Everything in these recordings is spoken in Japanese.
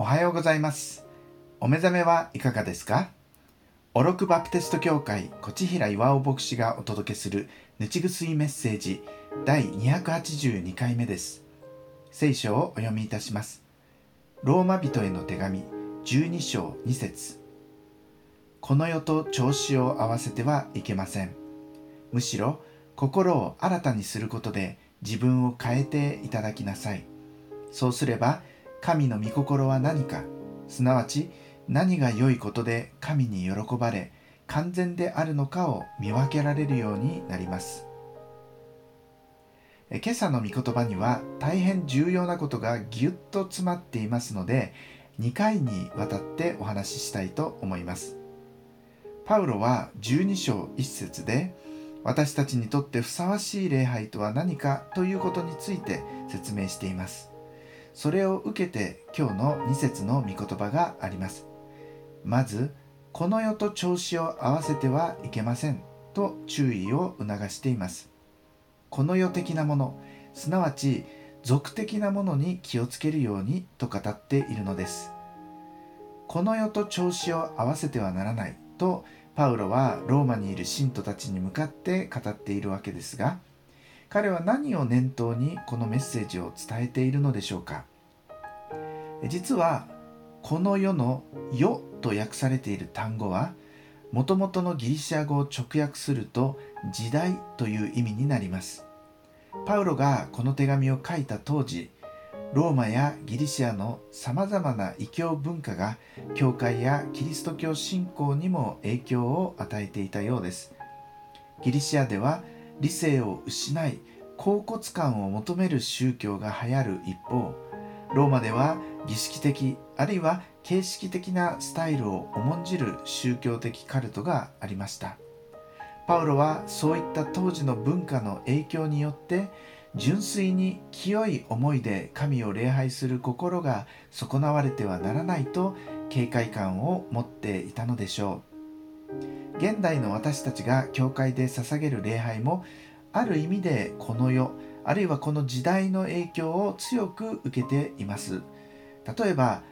おはようございます。お目覚めはいかがですか？オロクバプテスト教会こちひら岩尾牧師がお届けするぬちぐすいメッセージ第282回目です。聖書をお読みいたします。ローマ人への手紙12章2節。この世と調子を合わせてはいけません。むしろ心を新たにすることで自分を変えていただきなさい。そうすれば神の御心は何か。すなわち何が良いことで神に喜ばれ完全であるのかを見分けられるようになります。今朝の御言葉には大変重要なことがぎゅっと詰まっていますので2回にわたってお話ししたいと思います。パウロは12章1節で私たちにとってふさわしい礼拝とは何かということについて説明しています。それを受けて今日の2節の御言葉があります。まずこの世と調子を合わせてはいけませんと注意を促しています。この世的なものすなわち俗的なものに気をつけるようにと語っているのです。この世と調子を合わせてはならないとパウロはローマにいる信徒たちに向かって語っているわけですが彼は何を念頭にこのメッセージを伝えているのでしょうか？実はこの世の「世」と訳されている単語はもともとのギリシア語を直訳すると「時代」という意味になります。パウロがこの手紙を書いた当時ローマやギリシアのさまざまな異教文化が教会やキリスト教信仰にも影響を与えていたようです。ギリシアでは理性を失い恍惚感を求める宗教が流行る一方ローマでは儀式的あるいは形式的なスタイルを重んじる宗教的カルトがありました。パウロはそういった当時の文化の影響によって純粋に清い思いで神を礼拝する心が損なわれてはならないと警戒感を持っていたのでしょう。現代の私たちが教会で捧げる礼拝もある意味でこの世あるいはこの時代の影響を強く受けています。例えば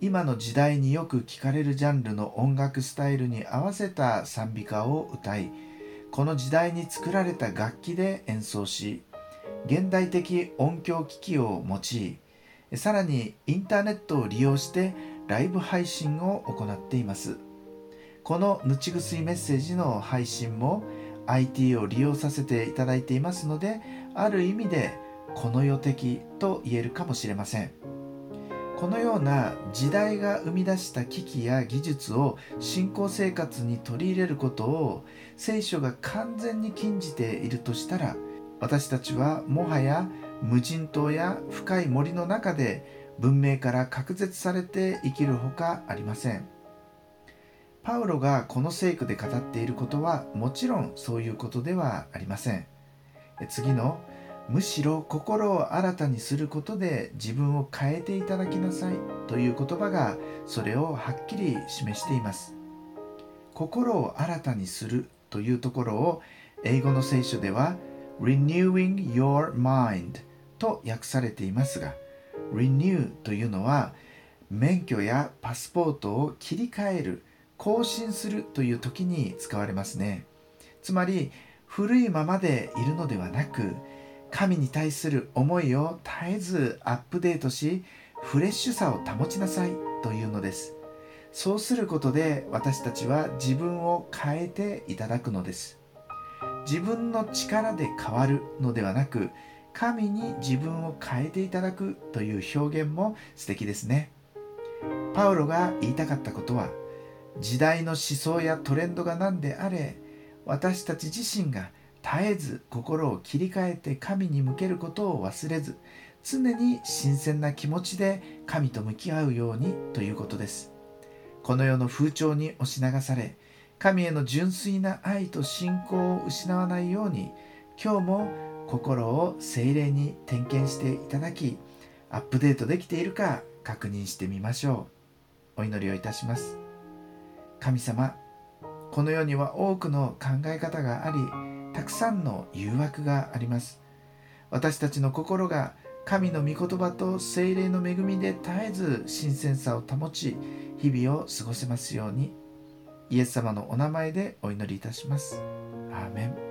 今の時代によく聞かれるジャンルの音楽スタイルに合わせた賛美歌を歌いこの時代に作られた楽器で演奏し現代的音響機器を用いさらにインターネットを利用してライブ配信を行っています。このぬちぐすいメッセージの配信も IT を利用させていただいていますのである意味でこの世的と言えるかもしれません。このような時代が生み出した機器や技術を信仰生活に取り入れることを聖書が完全に禁じているとしたら私たちはもはや無人島や深い森の中で文明から隔絶されて生きるほかありません。パウロがこの聖句で語っていることはもちろんそういうことではありません。次のむしろ心を新たにすることで自分を変えていただきなさいという言葉がそれをはっきり示しています。心を新たにするというところを英語の聖書では renewing your mind と訳されていますが renew というのは免許やパスポートを切り替える更新するという時に使われますね。つまり古いままでいるのではなく神に対する思いを絶えずアップデートしフレッシュさを保ちなさいというのです。そうすることで私たちは自分を変えていただくのです。自分の力で変わるのではなく神に自分を変えていただくという表現も素敵ですね。パウロが言いたかったことは時代の思想やトレンドが何であれ私たち自身が絶えず心を切り替えて神に向けることを忘れず常に新鮮な気持ちで神と向き合うようにということです。この世の風潮に押し流され神への純粋な愛と信仰を失わないように今日も心を精霊に点検していただきアップデートできているか確認してみましょう。お祈りをいたします。神様この世には多くの考え方がありたくさんの誘惑があります私たちの心が神の御言葉と精霊の恵みで絶えず新鮮さを保ち日々を過ごせますようにイエス様のお名前でお祈りいたします。アーメン